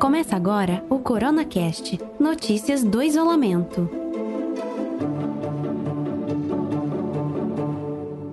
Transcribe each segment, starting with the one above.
Começa agora o CoronaCast Notícias do Isolamento.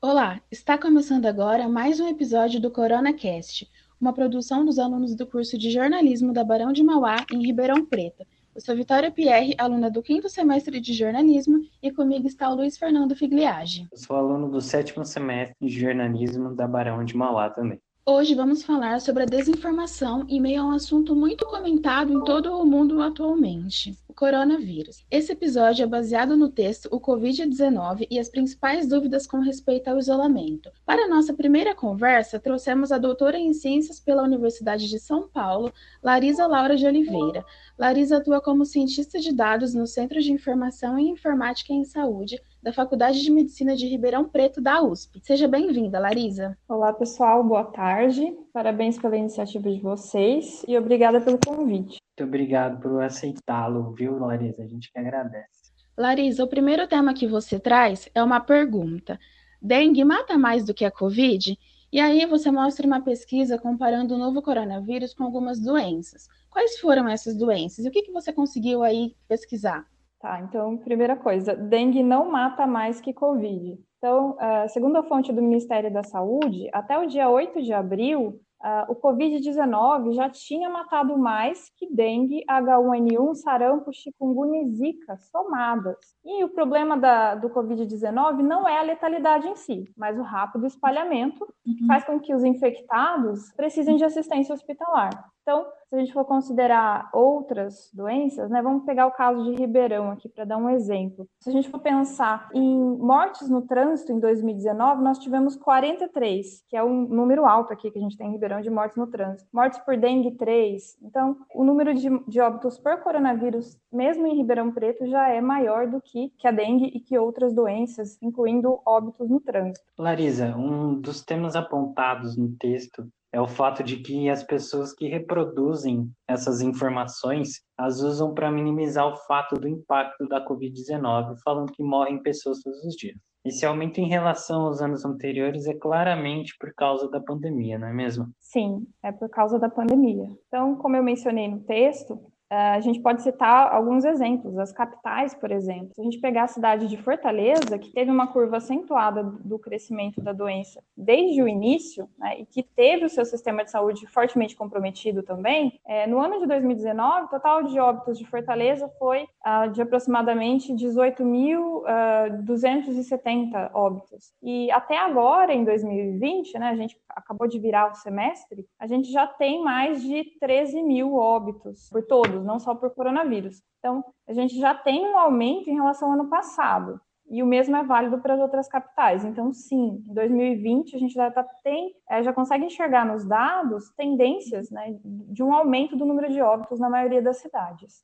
Olá, está começando agora mais um episódio do CoronaCast, uma produção dos alunos do curso de jornalismo da Barão de Mauá, em Ribeirão Preto. Eu sou Vitória Pierre, aluna do quinto semestre de jornalismo, e comigo está o Luiz Fernando Figliage. Eu sou aluno do sétimo semestre de jornalismo da Barão de Mauá também. Hoje vamos falar sobre a desinformação em meio a um assunto muito comentado em todo o mundo atualmente, o coronavírus. Esse episódio é baseado no texto O Covid-19 e as principais dúvidas com respeito ao isolamento. Para nossa primeira conversa, trouxemos a doutora em Ciências pela Universidade de São Paulo, Larisa Laura de Oliveira. Larisa atua como cientista de dados no Centro de Informação e Informática em Saúde da Faculdade de Medicina de Ribeirão Preto, da USP. Seja bem-vinda, Larisa. Olá, pessoal, boa tarde. Parabéns pela iniciativa de vocês e obrigada pelo convite. Muito obrigado por aceitá-lo, viu, Larisa? A gente que agradece. Larisa, o primeiro tema que você traz é uma pergunta. Dengue mata mais do que a Covid? E aí você mostra uma pesquisa comparando o novo coronavírus com algumas doenças. Quais foram essas doenças? E o que, que você conseguiu aí pesquisar? Tá, então, primeira coisa, dengue não mata mais que Covid. Então, uh, segundo a fonte do Ministério da Saúde, até o dia 8 de abril, uh, o Covid-19 já tinha matado mais que dengue, H1N1, sarampo, chikungunya e zika somadas. E o problema da, do Covid-19 não é a letalidade em si, mas o rápido espalhamento, uhum. faz com que os infectados precisem de assistência hospitalar. Então, se a gente for considerar outras doenças, né, vamos pegar o caso de Ribeirão aqui para dar um exemplo. Se a gente for pensar em mortes no trânsito em 2019, nós tivemos 43, que é um número alto aqui que a gente tem em Ribeirão de mortes no trânsito. Mortes por dengue, 3. Então, o número de, de óbitos por coronavírus, mesmo em Ribeirão Preto, já é maior do que, que a dengue e que outras doenças, incluindo óbitos no trânsito. Larisa, um dos temas apontados no texto é o fato de que as pessoas que reproduzem essas informações as usam para minimizar o fato do impacto da Covid-19, falando que morrem pessoas todos os dias. Esse aumento em relação aos anos anteriores é claramente por causa da pandemia, não é mesmo? Sim, é por causa da pandemia. Então, como eu mencionei no texto, a gente pode citar alguns exemplos. As capitais, por exemplo. Se a gente pegar a cidade de Fortaleza, que teve uma curva acentuada do crescimento da doença desde o início, né, e que teve o seu sistema de saúde fortemente comprometido também, é, no ano de 2019, o total de óbitos de Fortaleza foi uh, de aproximadamente 18.270 uh, óbitos. E até agora, em 2020, né, a gente acabou de virar o semestre, a gente já tem mais de 13 mil óbitos por todos não só por coronavírus. Então, a gente já tem um aumento em relação ao ano passado. E o mesmo é válido para as outras capitais. Então, sim, em 2020 a gente já, tá, tem, é, já consegue enxergar nos dados tendências né, de um aumento do número de óbitos na maioria das cidades.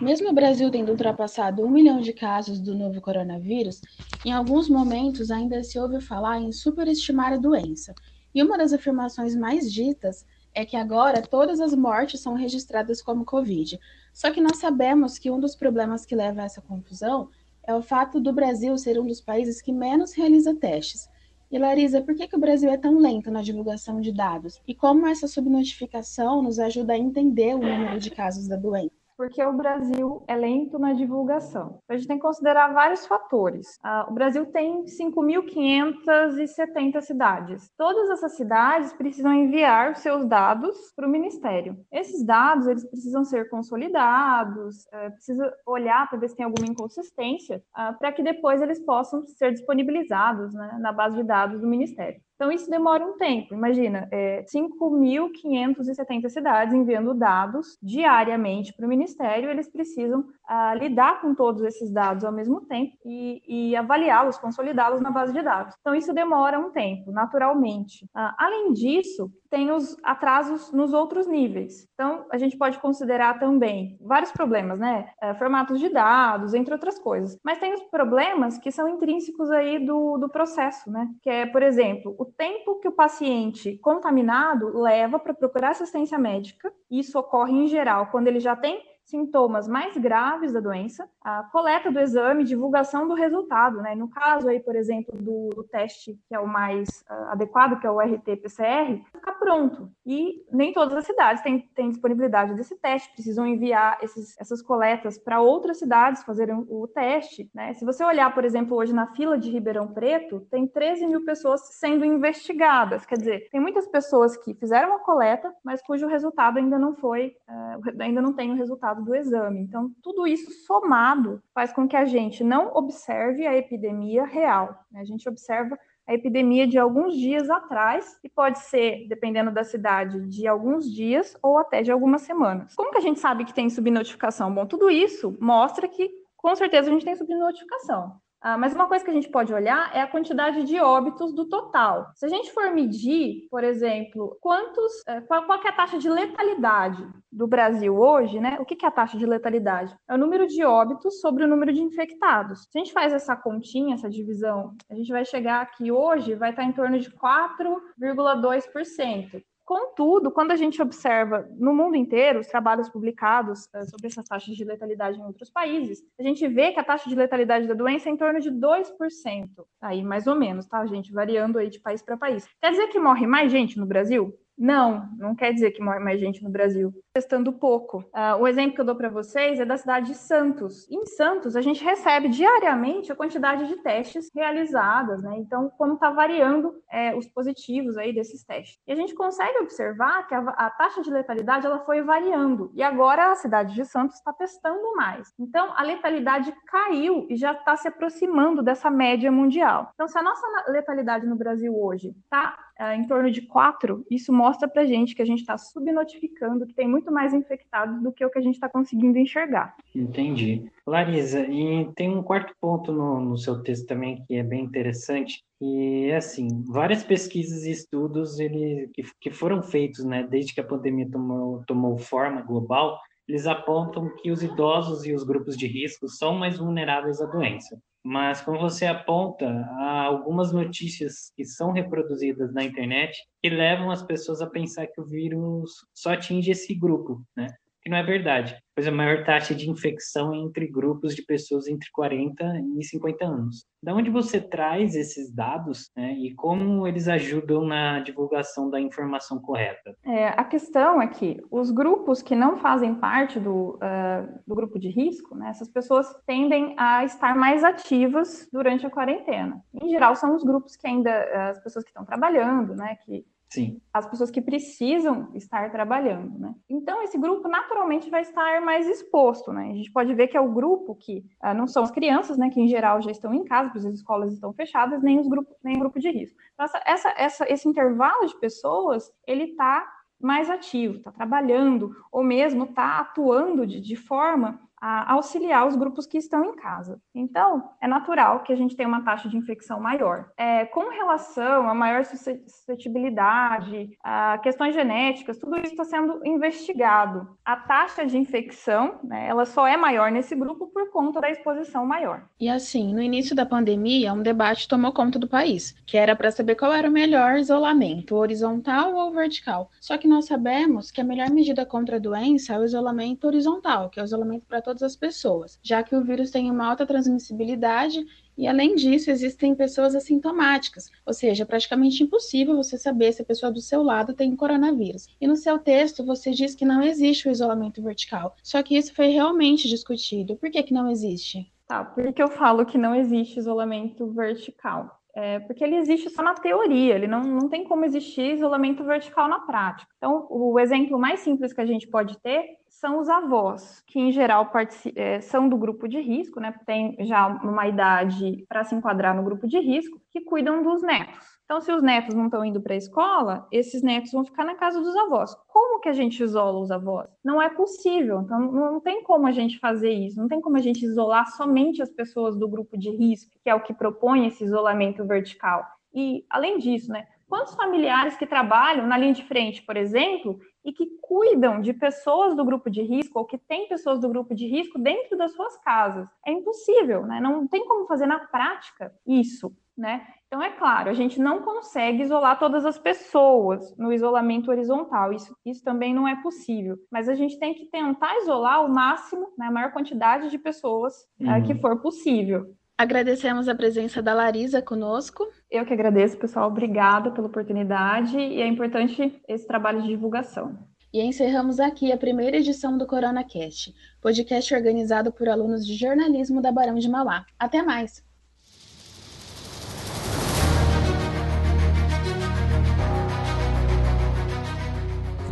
Mesmo o Brasil tendo ultrapassado um milhão de casos do novo coronavírus, em alguns momentos ainda se ouve falar em superestimar a doença. E uma das afirmações mais ditas é que agora todas as mortes são registradas como Covid. Só que nós sabemos que um dos problemas que leva a essa confusão é o fato do Brasil ser um dos países que menos realiza testes. E Larisa, por que, que o Brasil é tão lento na divulgação de dados? E como essa subnotificação nos ajuda a entender o número de casos da doença? Porque o Brasil é lento na divulgação. A gente tem que considerar vários fatores. Uh, o Brasil tem 5.570 cidades. Todas essas cidades precisam enviar seus dados para o Ministério. Esses dados eles precisam ser consolidados, uh, precisa olhar para ver se tem alguma inconsistência, uh, para que depois eles possam ser disponibilizados né, na base de dados do Ministério. Então, isso demora um tempo. Imagina, é, 5.570 cidades enviando dados diariamente para o Ministério, eles precisam ah, lidar com todos esses dados ao mesmo tempo e, e avaliá-los, consolidá-los na base de dados. Então, isso demora um tempo, naturalmente. Ah, além disso, tem os atrasos nos outros níveis. Então, a gente pode considerar também vários problemas, né? É, formatos de dados, entre outras coisas. Mas tem os problemas que são intrínsecos aí do, do processo, né? Que é, por exemplo, o tempo que o paciente contaminado leva para procurar assistência médica Isso ocorre em geral quando ele já tem sintomas mais graves da doença, a coleta do exame, divulgação do resultado, né? No caso aí, por exemplo, do, do teste que é o mais uh, adequado, que é o RT-PCR, pronto. E nem todas as cidades têm, têm disponibilidade desse teste, precisam enviar esses, essas coletas para outras cidades fazerem o, teste, né? Se você olhar, por exemplo, hoje na fila de Ribeirão Preto, tem 13 mil pessoas sendo investigadas, quer dizer, tem muitas pessoas que fizeram a coleta, mas cujo resultado ainda não foi, uh, ainda não tem o resultado do exame. Então, tudo isso somado faz com que a gente não observe a epidemia real. Né? A gente observa a epidemia de alguns dias atrás e pode ser, dependendo da cidade, de alguns dias ou até de algumas semanas. Como que a gente sabe que tem subnotificação? Bom, tudo isso mostra que com certeza a gente tem subnotificação. Ah, mas uma coisa que a gente pode olhar é a quantidade de óbitos do total. Se a gente for medir, por exemplo, quantos, eh, qual, qual é a taxa de letalidade do Brasil hoje, né? O que é a taxa de letalidade? É o número de óbitos sobre o número de infectados. Se a gente faz essa continha, essa divisão, a gente vai chegar aqui hoje, vai estar em torno de 4,2%. Contudo, quando a gente observa no mundo inteiro os trabalhos publicados uh, sobre essas taxas de letalidade em outros países, a gente vê que a taxa de letalidade da doença é em torno de 2%. Aí, mais ou menos, tá, gente? Variando aí de país para país. Quer dizer que morre mais gente no Brasil? Não, não quer dizer que morre mais gente no Brasil. Testando pouco. Uh, o exemplo que eu dou para vocês é da cidade de Santos. Em Santos, a gente recebe diariamente a quantidade de testes realizadas, né? Então, como está variando é, os positivos aí desses testes. E a gente consegue observar que a, a, taxa de letalidade ela foi variando. E agora a cidade de Santos está testando mais. Então, a letalidade caiu e já está se aproximando dessa média mundial. Então, se a nossa letalidade no Brasil hoje está é, em torno de 4, isso mostra para a gente que a gente está subnotificando, que tem muito mais infectados do que o que a gente está conseguindo enxergar. Entendi. Larisa, e tem um quarto ponto no, no seu texto também que é bem interessante, e assim, várias pesquisas e estudos ele, que, que foram feitos né, desde que a pandemia tomou, tomou forma global, eles apontam que os idosos e os grupos de risco são mais vulneráveis à doença. Mas, como você aponta, há algumas notícias que são reproduzidas na internet que levam as pessoas a pensar que o vírus só atinge esse grupo, né? Que não é verdade pois a maior taxa de infecção é entre grupos de pessoas entre 40 e 50 anos. Da onde você traz esses dados né, e como eles ajudam na divulgação da informação correta? É, a questão é que os grupos que não fazem parte do, uh, do grupo de risco, né, essas pessoas tendem a estar mais ativas durante a quarentena. Em geral, são os grupos que ainda, as pessoas que estão trabalhando, né, que Sim. as pessoas que precisam estar trabalhando, né? Então, esse grupo naturalmente vai estar mais exposto, né? A gente pode ver que é o grupo que ah, não são as crianças, né? Que em geral já estão em casa, porque as escolas estão fechadas, nem os grupos, nem o grupo de risco. Então, essa, essa, essa, esse intervalo de pessoas, ele está mais ativo, está trabalhando, ou mesmo está atuando de, de forma a auxiliar os grupos que estão em casa. Então, é natural que a gente tenha uma taxa de infecção maior. É, com relação a maior suscetibilidade, a questões genéticas, tudo isso está sendo investigado. A taxa de infecção, né, ela só é maior nesse grupo por conta da exposição maior. E assim, no início da pandemia, um debate tomou conta do país, que era para saber qual era o melhor isolamento, horizontal ou vertical. Só que nós sabemos que a melhor medida contra a doença é o isolamento horizontal, que é o isolamento para todas as pessoas, já que o vírus tem uma alta transmissibilidade e, além disso, existem pessoas assintomáticas, ou seja, é praticamente impossível você saber se a pessoa do seu lado tem coronavírus. E no seu texto você diz que não existe o isolamento vertical, só que isso foi realmente discutido. Por que, que não existe? Tá, por que eu falo que não existe isolamento vertical? É, porque ele existe só na teoria, ele não, não tem como existir isolamento vertical na prática. Então, o exemplo mais simples que a gente pode ter são os avós, que em geral é, são do grupo de risco, né? Tem já uma idade para se enquadrar no grupo de risco, que cuidam dos netos. Então, se os netos não estão indo para a escola, esses netos vão ficar na casa dos avós. Como que a gente isola os avós? Não é possível. Então, não tem como a gente fazer isso. Não tem como a gente isolar somente as pessoas do grupo de risco, que é o que propõe esse isolamento vertical. E, além disso, né? Quantos familiares que trabalham na linha de frente, por exemplo, e que cuidam de pessoas do grupo de risco ou que têm pessoas do grupo de risco dentro das suas casas. É impossível, né? Não tem como fazer na prática isso, né? Então, é claro, a gente não consegue isolar todas as pessoas no isolamento horizontal, isso, isso também não é possível, mas a gente tem que tentar isolar o máximo, né, a maior quantidade de pessoas uhum. é, que for possível. Agradecemos a presença da Larisa conosco. Eu que agradeço, pessoal. Obrigada pela oportunidade e é importante esse trabalho de divulgação. E encerramos aqui a primeira edição do CoronaCast, podcast organizado por alunos de jornalismo da Barão de Mauá. Até mais!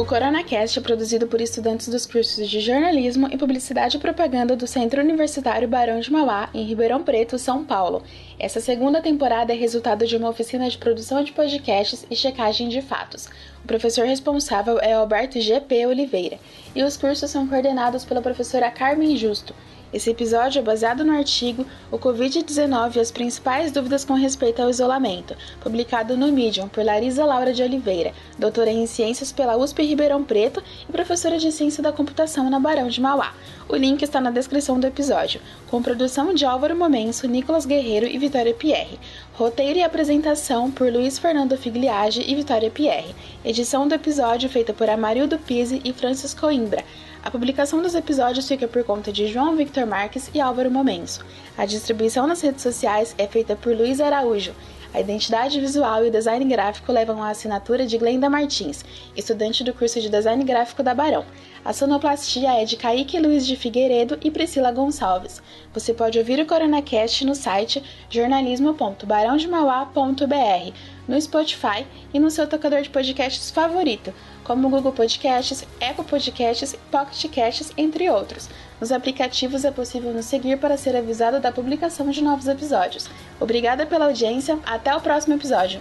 O CoronaCast é produzido por estudantes dos cursos de Jornalismo e Publicidade e Propaganda do Centro Universitário Barão de Mauá, em Ribeirão Preto, São Paulo. Essa segunda temporada é resultado de uma oficina de produção de podcasts e checagem de fatos. O professor responsável é Alberto G.P. Oliveira e os cursos são coordenados pela professora Carmen Justo. Esse episódio é baseado no artigo O Covid-19 e as principais dúvidas com respeito ao isolamento, publicado no Medium por Larisa Laura de Oliveira, doutora em Ciências pela USP Ribeirão Preto e professora de Ciência da Computação na Barão de Mauá. O link está na descrição do episódio, com produção de Álvaro Momenso, Nicolas Guerreiro e Vitória Pierre. Roteiro e apresentação por Luiz Fernando Figliage e Vitória Pierre. Edição do episódio feita por Amarildo Pise e Francis Coimbra. A publicação dos episódios fica por conta de João Victor Marques e Álvaro Momenso. A distribuição nas redes sociais é feita por Luiz Araújo. A identidade visual e o design gráfico levam a assinatura de Glenda Martins, estudante do curso de design gráfico da Barão. A sonoplastia é de Kaique Luiz de Figueiredo e Priscila Gonçalves. Você pode ouvir o CoronaCast no site jornalismo.barãodemauá.br, no Spotify e no seu tocador de podcasts favorito como o Google Podcasts, Apple Podcasts, Pocket Casts, entre outros. Nos aplicativos é possível nos seguir para ser avisado da publicação de novos episódios. Obrigada pela audiência, até o próximo episódio!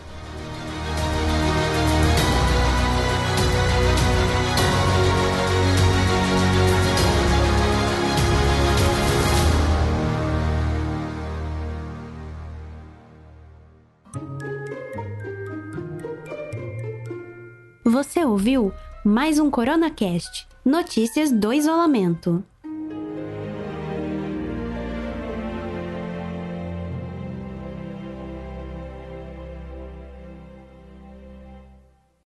Você ouviu mais um CoronaCast Notícias do Isolamento.